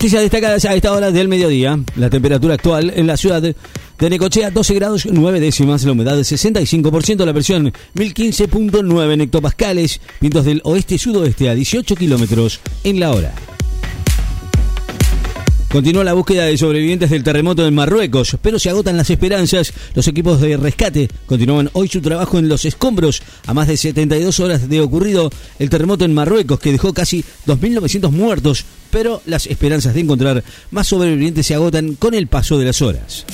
Noticias destacadas a esta hora del mediodía. La temperatura actual en la ciudad de Necochea, 12 grados 9 décimas, la humedad de 65%, la presión 1015.9 en hectopascales, vientos del oeste-sudoeste a 18 kilómetros en la hora. Continúa la búsqueda de sobrevivientes del terremoto en Marruecos, pero se agotan las esperanzas. Los equipos de rescate continúan hoy su trabajo en los escombros a más de 72 horas de ocurrido el terremoto en Marruecos que dejó casi 2.900 muertos, pero las esperanzas de encontrar más sobrevivientes se agotan con el paso de las horas.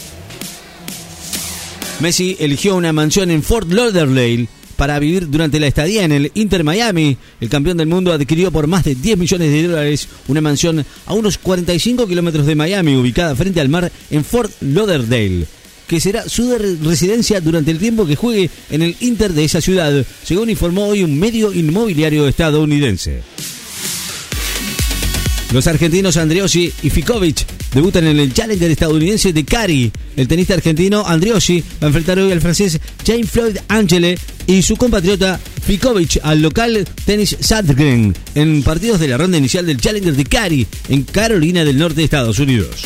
Messi eligió una mansión en Fort Lauderdale para vivir durante la estadía en el Inter Miami. El campeón del mundo adquirió por más de 10 millones de dólares una mansión a unos 45 kilómetros de Miami, ubicada frente al mar en Fort Lauderdale que será su residencia durante el tiempo que juegue en el Inter de esa ciudad, según informó hoy un medio inmobiliario estadounidense. Los argentinos Andriossi y Fikovic debutan en el Challenger estadounidense de Cari. El tenista argentino Andriossi va a enfrentar hoy al francés James Floyd Angele y su compatriota Fikovic al local Tennis Sadgren en partidos de la ronda inicial del Challenger de Cari en Carolina del Norte de Estados Unidos.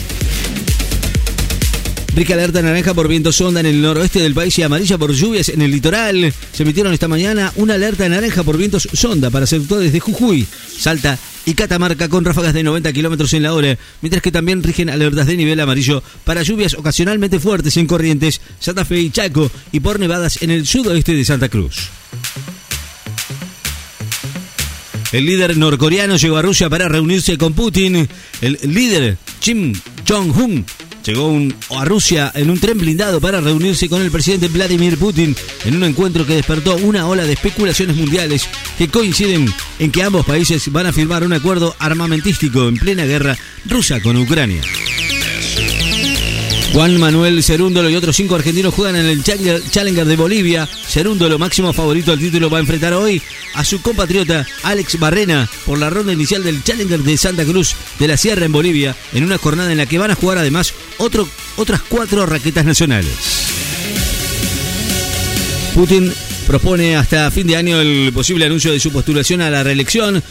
Rica alerta naranja por viento sonda en el noroeste del país y amarilla por lluvias en el litoral. Se emitieron esta mañana una alerta naranja por vientos sonda para sectores de Jujuy, Salta y Catamarca con ráfagas de 90 kilómetros en la hora, mientras que también rigen alertas de nivel amarillo para lluvias ocasionalmente fuertes en Corrientes, Santa Fe y Chaco y por nevadas en el sudoeste de Santa Cruz. El líder norcoreano llegó a Rusia para reunirse con Putin. El líder Kim Jong-un llegó a Rusia en un tren blindado para reunirse con el presidente Vladimir Putin en un encuentro que despertó una ola de especulaciones mundiales que coinciden en que ambos países van a firmar un acuerdo armamentístico en plena guerra rusa con Ucrania. Juan Manuel Cerúndolo y otros cinco argentinos juegan en el Challenger de Bolivia. Cerúndolo, máximo favorito al título, va a enfrentar hoy a su compatriota Alex Barrena por la ronda inicial del Challenger de Santa Cruz de la Sierra en Bolivia, en una jornada en la que van a jugar además otras cuatro raquetas nacionales. Putin propone hasta fin de año el posible anuncio de su postulación a la reelección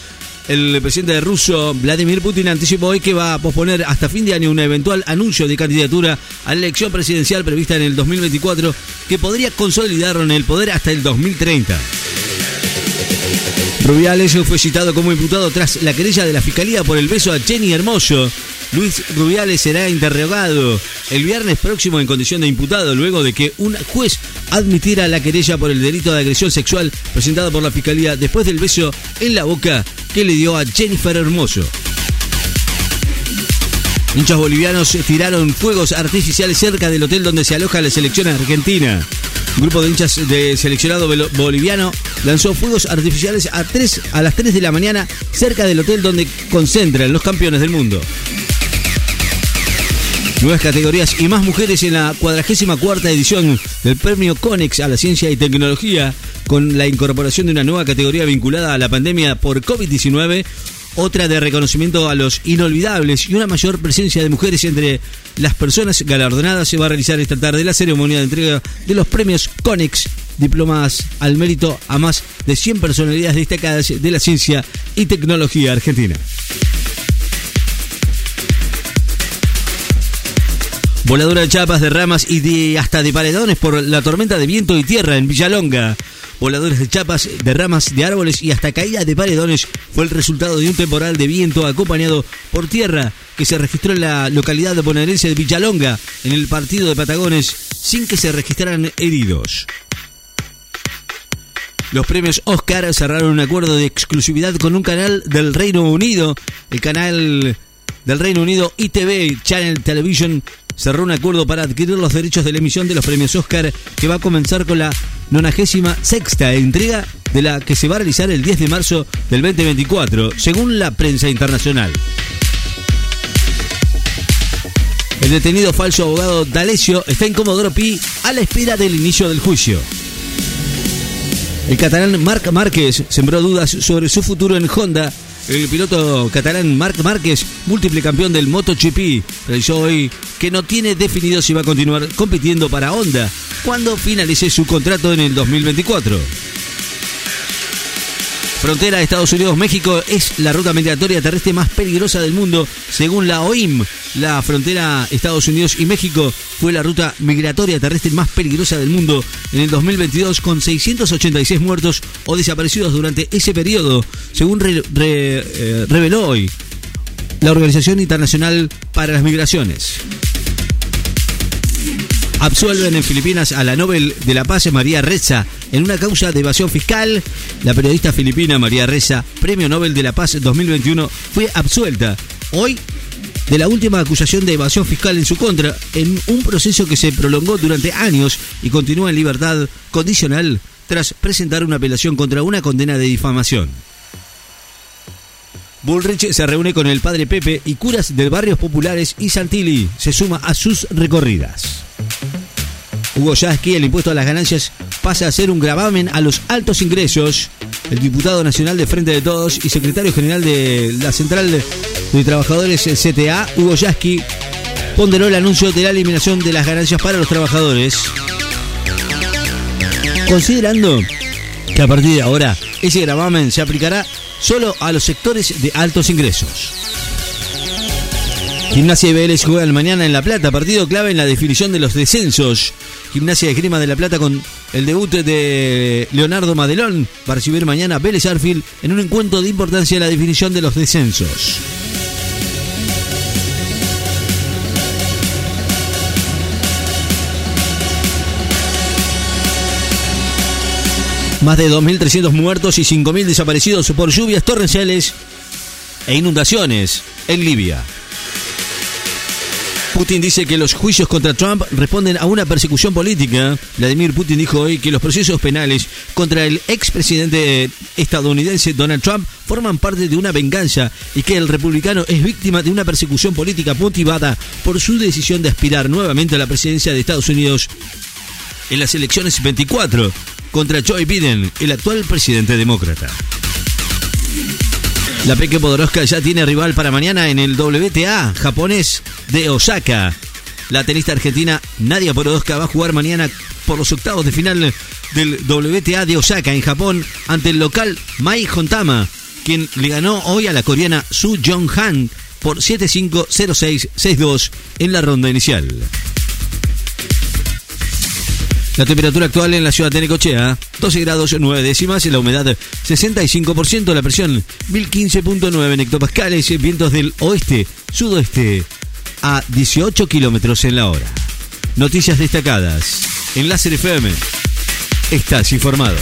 el presidente ruso Vladimir Putin anticipó hoy que va a posponer hasta fin de año un eventual anuncio de candidatura a la elección presidencial prevista en el 2024 que podría consolidarlo en el poder hasta el 2030. Rubiales fue citado como imputado tras la querella de la fiscalía por el beso a Jenny Hermoso. Luis Rubiales será interrogado el viernes próximo en condición de imputado luego de que un juez admitiera la querella por el delito de agresión sexual presentado por la fiscalía después del beso en la boca que le dio a Jennifer Hermoso. Muchos bolivianos tiraron fuegos artificiales cerca del hotel donde se aloja la selección argentina. Un grupo de hinchas de seleccionado boliviano lanzó fuegos artificiales a, 3, a las 3 de la mañana cerca del hotel donde concentran los campeones del mundo. Nuevas categorías y más mujeres en la 44 edición del premio CONEX a la ciencia y tecnología, con la incorporación de una nueva categoría vinculada a la pandemia por COVID-19, otra de reconocimiento a los inolvidables y una mayor presencia de mujeres entre las personas galardonadas. Se va a realizar esta tarde la ceremonia de entrega de los premios CONEX, diplomas al mérito a más de 100 personalidades destacadas de la ciencia y tecnología argentina. Voladura de chapas, de ramas y de hasta de paredones por la tormenta de viento y tierra en Villalonga. Voladores de chapas, de ramas, de árboles y hasta caídas de paredones fue el resultado de un temporal de viento acompañado por tierra que se registró en la localidad de bonaerense de Villalonga en el partido de Patagones sin que se registraran heridos. Los premios Oscar cerraron un acuerdo de exclusividad con un canal del Reino Unido, el canal del Reino Unido ITV Channel Television cerró un acuerdo para adquirir los derechos de la emisión de los premios Oscar que va a comenzar con la 96 sexta entrega de la que se va a realizar el 10 de marzo del 2024, según la prensa internacional. El detenido falso abogado D'Alessio está en Comodoro Pi a la espera del inicio del juicio. El catalán Marc Márquez sembró dudas sobre su futuro en Honda el piloto catalán Marc Márquez, múltiple campeón del MotoGP, realizó hoy que no tiene definido si va a continuar compitiendo para Honda cuando finalice su contrato en el 2024. Frontera Estados Unidos-México es la ruta migratoria terrestre más peligrosa del mundo, según la OIM. La frontera Estados Unidos y México fue la ruta migratoria terrestre más peligrosa del mundo en el 2022, con 686 muertos o desaparecidos durante ese periodo, según eh, reveló hoy la Organización Internacional para las Migraciones. Absuelven en Filipinas a la Nobel de la Paz María Reza en una causa de evasión fiscal. La periodista filipina María Reza, Premio Nobel de la Paz 2021, fue absuelta hoy de la última acusación de evasión fiscal en su contra en un proceso que se prolongó durante años y continúa en libertad condicional tras presentar una apelación contra una condena de difamación. Bullrich se reúne con el padre Pepe y curas de barrios populares y Santilli se suma a sus recorridas. Hugo Yasky, el impuesto a las ganancias pasa a ser un gravamen a los altos ingresos. El diputado nacional de Frente de Todos y secretario general de la Central de Trabajadores CTA, Hugo Yasky, ponderó el anuncio de la eliminación de las ganancias para los trabajadores. Considerando que a partir de ahora ese gravamen se aplicará solo a los sectores de altos ingresos. Gimnasia y Vélez juegan mañana en La Plata, partido clave en la definición de los descensos. Gimnasia de Grima de La Plata con el debut de Leonardo Madelón para recibir mañana Vélez Arfield en un encuentro de importancia en la definición de los descensos. Más de 2.300 muertos y 5.000 desaparecidos por lluvias torrenciales e inundaciones en Libia. Putin dice que los juicios contra Trump responden a una persecución política. Vladimir Putin dijo hoy que los procesos penales contra el expresidente estadounidense Donald Trump forman parte de una venganza y que el republicano es víctima de una persecución política motivada por su decisión de aspirar nuevamente a la presidencia de Estados Unidos en las elecciones 24 contra Joe Biden, el actual presidente demócrata. La Peque Podoroska ya tiene rival para mañana en el WTA japonés de Osaka. La tenista argentina Nadia Podoroska va a jugar mañana por los octavos de final del WTA de Osaka en Japón ante el local Mai Hontama, quien le ganó hoy a la coreana Su Jong Han por 7-5, 0-6, 6-2 en la ronda inicial. La temperatura actual en la ciudad de Necochea, 12 grados 9 décimas, la humedad 65%, la presión 1015.9 hectopascales, vientos del oeste, sudoeste a 18 kilómetros en la hora. Noticias destacadas en Láser FM. Estás informado.